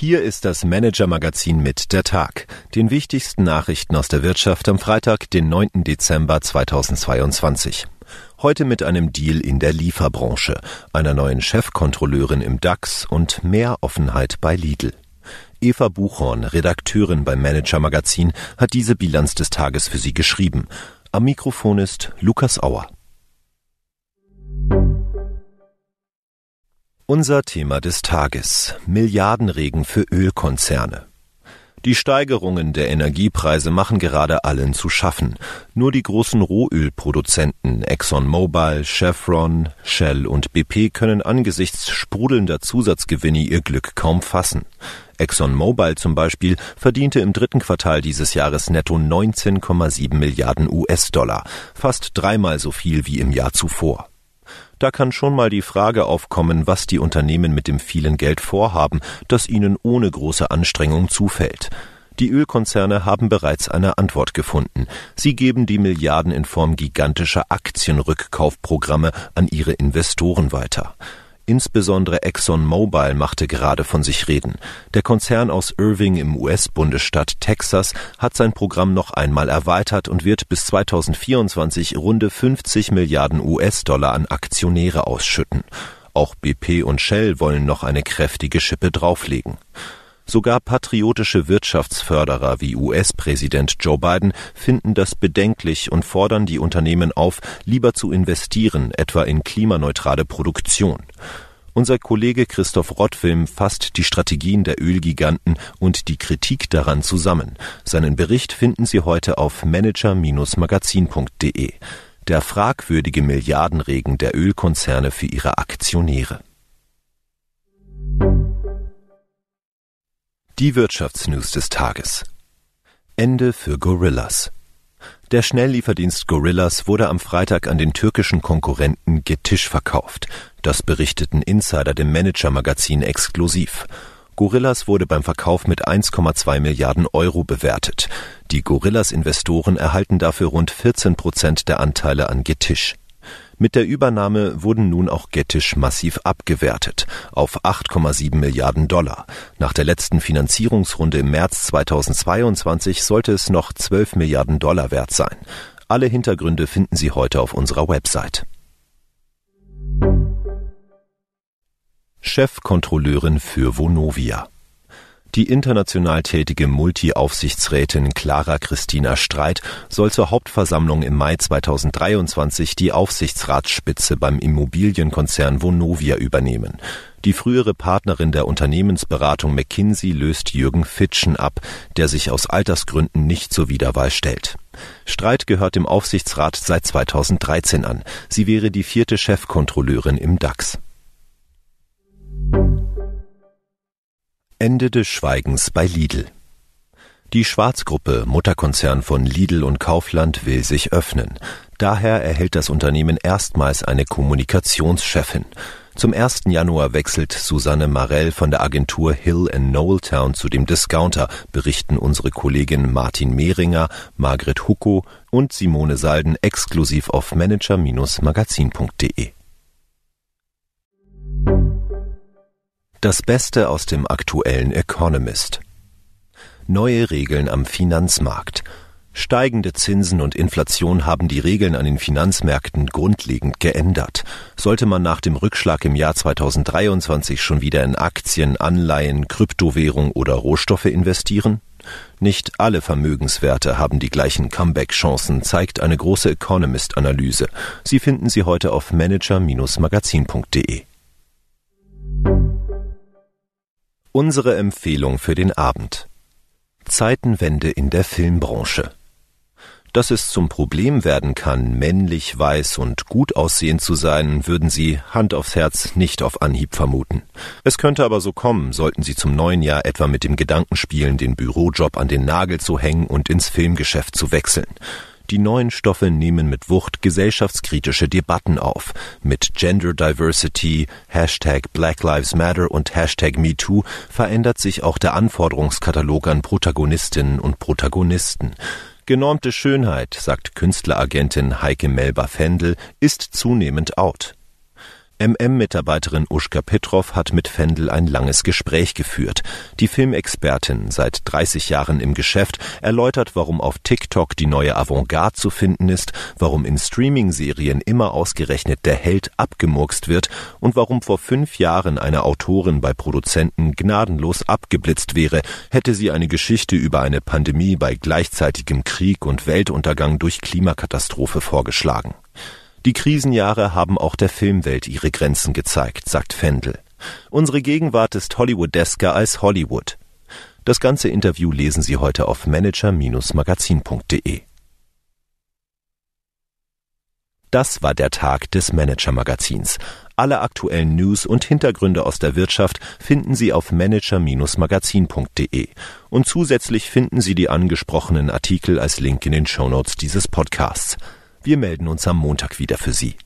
Hier ist das Manager-Magazin mit der Tag, den wichtigsten Nachrichten aus der Wirtschaft am Freitag, den 9. Dezember 2022. Heute mit einem Deal in der Lieferbranche, einer neuen Chefkontrolleurin im DAX und mehr Offenheit bei Lidl. Eva Buchhorn, Redakteurin beim Manager Magazin, hat diese Bilanz des Tages für Sie geschrieben. Am Mikrofon ist Lukas Auer. Unser Thema des Tages. Milliardenregen für Ölkonzerne. Die Steigerungen der Energiepreise machen gerade allen zu schaffen. Nur die großen Rohölproduzenten ExxonMobil, Chevron, Shell und BP können angesichts sprudelnder Zusatzgewinne ihr Glück kaum fassen. ExxonMobil zum Beispiel verdiente im dritten Quartal dieses Jahres netto 19,7 Milliarden US-Dollar, fast dreimal so viel wie im Jahr zuvor. Da kann schon mal die Frage aufkommen, was die Unternehmen mit dem vielen Geld vorhaben, das ihnen ohne große Anstrengung zufällt. Die Ölkonzerne haben bereits eine Antwort gefunden. Sie geben die Milliarden in Form gigantischer Aktienrückkaufprogramme an ihre Investoren weiter. Insbesondere ExxonMobil machte gerade von sich reden. Der Konzern aus Irving im US-Bundesstaat Texas hat sein Programm noch einmal erweitert und wird bis 2024 runde 50 Milliarden US-Dollar an Aktionäre ausschütten. Auch BP und Shell wollen noch eine kräftige Schippe drauflegen. Sogar patriotische Wirtschaftsförderer wie US-Präsident Joe Biden finden das bedenklich und fordern die Unternehmen auf, lieber zu investieren, etwa in klimaneutrale Produktion. Unser Kollege Christoph Rottwilm fasst die Strategien der Ölgiganten und die Kritik daran zusammen. Seinen Bericht finden Sie heute auf manager-magazin.de. Der fragwürdige Milliardenregen der Ölkonzerne für ihre Aktionäre. Die Wirtschaftsnews des Tages. Ende für Gorillas. Der Schnelllieferdienst Gorillas wurde am Freitag an den türkischen Konkurrenten Getisch verkauft. Das berichteten Insider dem Manager-Magazin exklusiv. Gorillas wurde beim Verkauf mit 1,2 Milliarden Euro bewertet. Die Gorillas-Investoren erhalten dafür rund 14 Prozent der Anteile an Getisch. Mit der Übernahme wurden nun auch Gettisch massiv abgewertet auf 8,7 Milliarden Dollar. Nach der letzten Finanzierungsrunde im März 2022 sollte es noch 12 Milliarden Dollar wert sein. Alle Hintergründe finden Sie heute auf unserer Website. Chefkontrolleurin für Vonovia die international tätige Multi-Aufsichtsrätin Clara Christina Streit soll zur Hauptversammlung im Mai 2023 die Aufsichtsratsspitze beim Immobilienkonzern Vonovia übernehmen. Die frühere Partnerin der Unternehmensberatung McKinsey löst Jürgen Fitschen ab, der sich aus Altersgründen nicht zur Wiederwahl stellt. Streit gehört dem Aufsichtsrat seit 2013 an. Sie wäre die vierte Chefkontrolleurin im DAX. Ende des Schweigens bei Lidl. Die Schwarzgruppe, Mutterkonzern von Lidl und Kaufland, will sich öffnen. Daher erhält das Unternehmen erstmals eine Kommunikationschefin. Zum 1. Januar wechselt Susanne Marell von der Agentur Hill Knowltown zu dem Discounter, berichten unsere Kollegin Martin Mehringer, Margret Hucko und Simone Salden exklusiv auf manager-magazin.de. Das Beste aus dem aktuellen Economist. Neue Regeln am Finanzmarkt. Steigende Zinsen und Inflation haben die Regeln an den Finanzmärkten grundlegend geändert. Sollte man nach dem Rückschlag im Jahr 2023 schon wieder in Aktien, Anleihen, Kryptowährung oder Rohstoffe investieren? Nicht alle Vermögenswerte haben die gleichen Comeback-Chancen, zeigt eine große Economist-Analyse. Sie finden sie heute auf manager-magazin.de. Unsere Empfehlung für den Abend. Zeitenwende in der Filmbranche. Dass es zum Problem werden kann, männlich, weiß und gut aussehend zu sein, würden Sie Hand aufs Herz nicht auf Anhieb vermuten. Es könnte aber so kommen, sollten Sie zum neuen Jahr etwa mit dem Gedanken spielen, den Bürojob an den Nagel zu hängen und ins Filmgeschäft zu wechseln. Die neuen Stoffe nehmen mit Wucht gesellschaftskritische Debatten auf. Mit Gender Diversity, Hashtag Black Lives Matter und Hashtag MeToo verändert sich auch der Anforderungskatalog an Protagonistinnen und Protagonisten. Genormte Schönheit, sagt Künstleragentin Heike Melba-Fendel, ist zunehmend out. MM-Mitarbeiterin Uschka Petrov hat mit Fendel ein langes Gespräch geführt. Die Filmexpertin, seit 30 Jahren im Geschäft, erläutert, warum auf TikTok die neue Avantgarde zu finden ist, warum in Streaming-Serien immer ausgerechnet der Held abgemurkst wird und warum vor fünf Jahren eine Autorin bei Produzenten gnadenlos abgeblitzt wäre, hätte sie eine Geschichte über eine Pandemie bei gleichzeitigem Krieg und Weltuntergang durch Klimakatastrophe vorgeschlagen. Die Krisenjahre haben auch der Filmwelt ihre Grenzen gezeigt, sagt Fendel. Unsere Gegenwart ist Hollywoodesker als Hollywood. Das ganze Interview lesen Sie heute auf manager-magazin.de. Das war der Tag des Manager-Magazins. Alle aktuellen News und Hintergründe aus der Wirtschaft finden Sie auf manager-magazin.de. Und zusätzlich finden Sie die angesprochenen Artikel als Link in den Shownotes dieses Podcasts. Wir melden uns am Montag wieder für Sie.